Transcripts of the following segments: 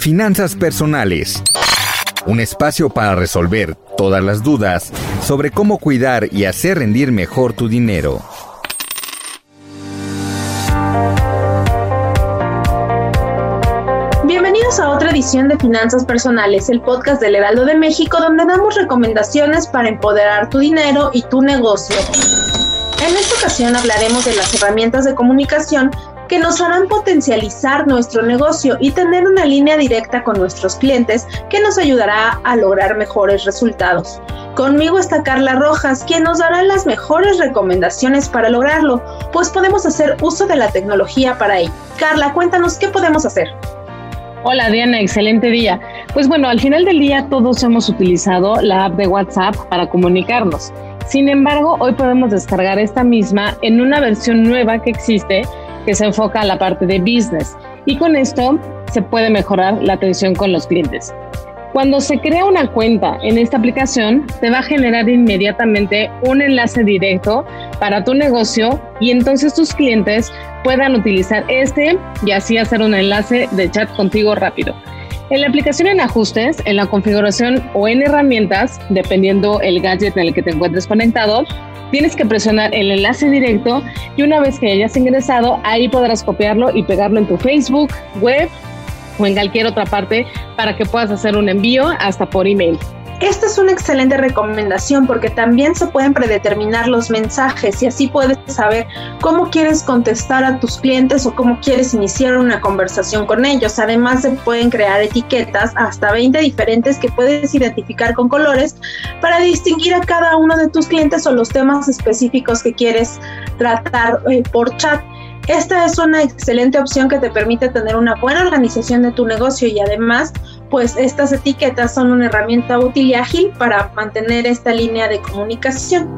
Finanzas personales. Un espacio para resolver todas las dudas sobre cómo cuidar y hacer rendir mejor tu dinero. Bienvenidos a otra edición de Finanzas Personales, el podcast del Heraldo de México, donde damos recomendaciones para empoderar tu dinero y tu negocio. En esta ocasión hablaremos de las herramientas de comunicación que nos harán potencializar nuestro negocio y tener una línea directa con nuestros clientes que nos ayudará a lograr mejores resultados. Conmigo está Carla Rojas, quien nos dará las mejores recomendaciones para lograrlo, pues podemos hacer uso de la tecnología para ello. Carla, cuéntanos qué podemos hacer. Hola Diana, excelente día. Pues bueno, al final del día todos hemos utilizado la app de WhatsApp para comunicarnos. Sin embargo, hoy podemos descargar esta misma en una versión nueva que existe que se enfoca a la parte de business y con esto se puede mejorar la atención con los clientes. Cuando se crea una cuenta en esta aplicación, te va a generar inmediatamente un enlace directo para tu negocio y entonces tus clientes puedan utilizar este y así hacer un enlace de chat contigo rápido. En la aplicación en ajustes, en la configuración o en herramientas, dependiendo el gadget en el que te encuentres conectado, tienes que presionar el enlace directo y una vez que hayas ingresado, ahí podrás copiarlo y pegarlo en tu Facebook, web o en cualquier otra parte para que puedas hacer un envío hasta por email. Esta es una excelente recomendación porque también se pueden predeterminar los mensajes y así puedes saber cómo quieres contestar a tus clientes o cómo quieres iniciar una conversación con ellos. Además se pueden crear etiquetas hasta 20 diferentes que puedes identificar con colores para distinguir a cada uno de tus clientes o los temas específicos que quieres tratar eh, por chat. Esta es una excelente opción que te permite tener una buena organización de tu negocio y además, pues estas etiquetas son una herramienta útil y ágil para mantener esta línea de comunicación.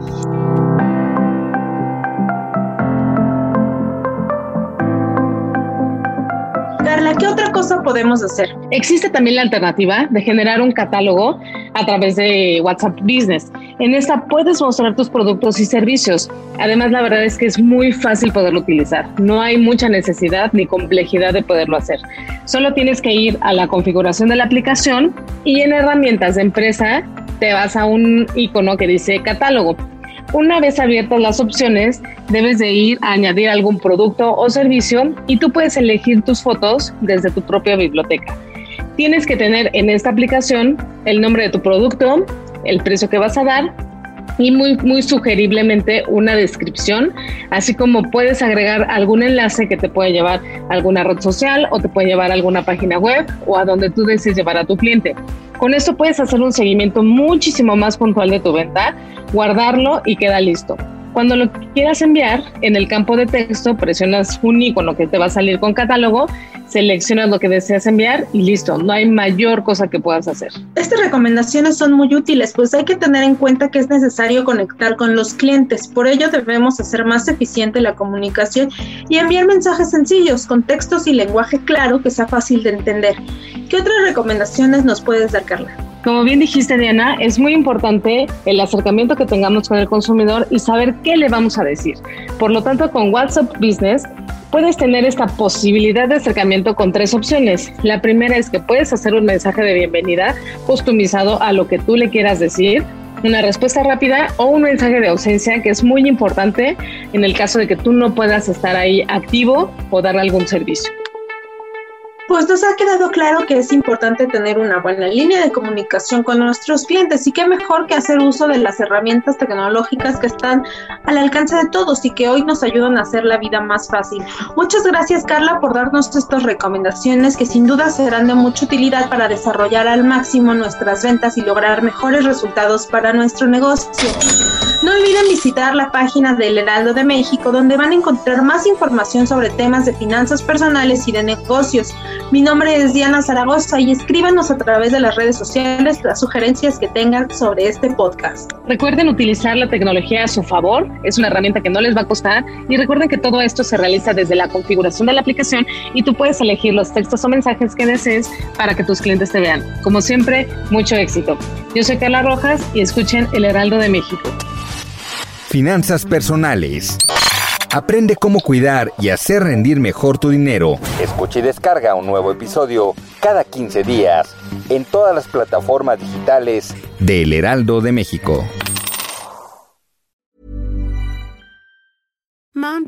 ¿Qué otra cosa podemos hacer? Existe también la alternativa de generar un catálogo a través de WhatsApp Business. En esta puedes mostrar tus productos y servicios. Además, la verdad es que es muy fácil poderlo utilizar. No hay mucha necesidad ni complejidad de poderlo hacer. Solo tienes que ir a la configuración de la aplicación y en herramientas de empresa te vas a un icono que dice catálogo. Una vez abiertas las opciones, debes de ir a añadir algún producto o servicio y tú puedes elegir tus fotos desde tu propia biblioteca. Tienes que tener en esta aplicación el nombre de tu producto, el precio que vas a dar y muy, muy sugeriblemente una descripción, así como puedes agregar algún enlace que te puede llevar a alguna red social o te puede llevar a alguna página web o a donde tú desees llevar a tu cliente. Con esto puedes hacer un seguimiento muchísimo más puntual de tu venta, guardarlo y queda listo. Cuando lo quieras enviar, en el campo de texto presionas un icono que te va a salir con catálogo, seleccionas lo que deseas enviar y listo, no hay mayor cosa que puedas hacer. Estas recomendaciones son muy útiles, pues hay que tener en cuenta que es necesario conectar con los clientes, por ello debemos hacer más eficiente la comunicación y enviar mensajes sencillos, con textos y lenguaje claro que sea fácil de entender. ¿Qué otras recomendaciones nos puedes dar, Carla? Como bien dijiste, Diana, es muy importante el acercamiento que tengamos con el consumidor y saber qué le vamos a decir. Por lo tanto, con WhatsApp Business puedes tener esta posibilidad de acercamiento con tres opciones. La primera es que puedes hacer un mensaje de bienvenida customizado a lo que tú le quieras decir una respuesta rápida o un mensaje de ausencia que es muy importante en el caso de que tú no puedas estar ahí activo o dar algún servicio. Pues nos ha quedado claro que es importante tener una buena línea de comunicación con nuestros clientes y qué mejor que hacer uso de las herramientas tecnológicas que están al alcance de todos y que hoy nos ayudan a hacer la vida más fácil. Muchas gracias Carla por darnos estas recomendaciones que sin duda serán de mucha utilidad para desarrollar al máximo nuestras ventas y lograr mejores resultados para nuestro negocio. No olviden visitar la página del Heraldo de México donde van a encontrar más información sobre temas de finanzas personales y de negocios. Mi nombre es Diana Zaragoza y escríbanos a través de las redes sociales las sugerencias que tengan sobre este podcast. Recuerden utilizar la tecnología a su favor, es una herramienta que no les va a costar y recuerden que todo esto se realiza desde la configuración de la aplicación y tú puedes elegir los textos o mensajes que desees para que tus clientes te vean. Como siempre, mucho éxito. Yo soy Carla Rojas y escuchen El Heraldo de México. Finanzas personales. Aprende cómo cuidar y hacer rendir mejor tu dinero. Escucha y descarga un nuevo episodio cada 15 días en todas las plataformas digitales de El Heraldo de México.